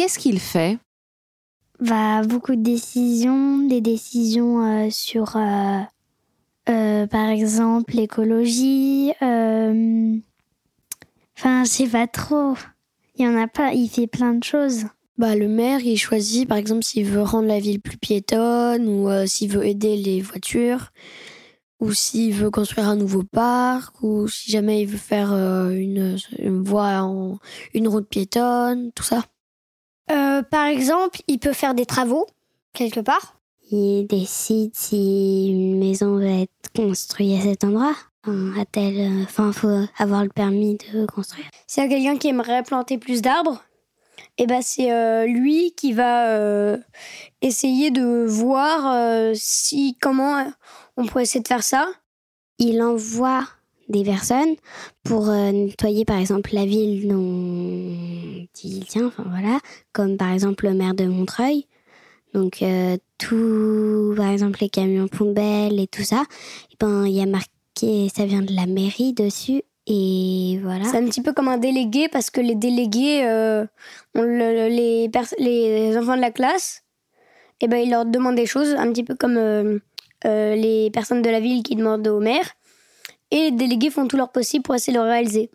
qu'est-ce qu'il fait? Bah, beaucoup de décisions, des décisions euh, sur, euh, euh, par exemple, l'écologie. Enfin, je sais pas trop. Il y en a pas. Il fait plein de choses. Bah, le maire, il choisit, par exemple, s'il veut rendre la ville plus piétonne ou s'il veut aider les voitures ou s'il veut construire un nouveau parc, ou si jamais il veut faire une, une voie, en, une route piétonne, tout ça. Euh, par exemple, il peut faire des travaux quelque part. Il décide si une maison va être construite à cet endroit. Enfin, a enfin, faut avoir le permis de construire. S'il y a quelqu'un qui aimerait planter plus d'arbres, eh ben c'est euh, lui qui va euh, essayer de voir si comment on pourrait essayer de faire ça. Il envoie des personnes pour euh, nettoyer par exemple la ville dont il tient, enfin voilà, comme par exemple le maire de Montreuil. Donc euh, tout, par exemple les camions poubelles et tout ça, et ben il y a marqué, ça vient de la mairie dessus et voilà. C'est un petit peu comme un délégué parce que les délégués, euh, les, enfants de la classe, et ben ils leur demandent des choses, un petit peu comme les personnes de la ville qui demandent au maire et les délégués font tout leur possible pour essayer de le réaliser.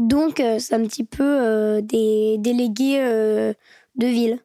Donc, euh, c'est un petit peu euh, des délégués euh, de ville.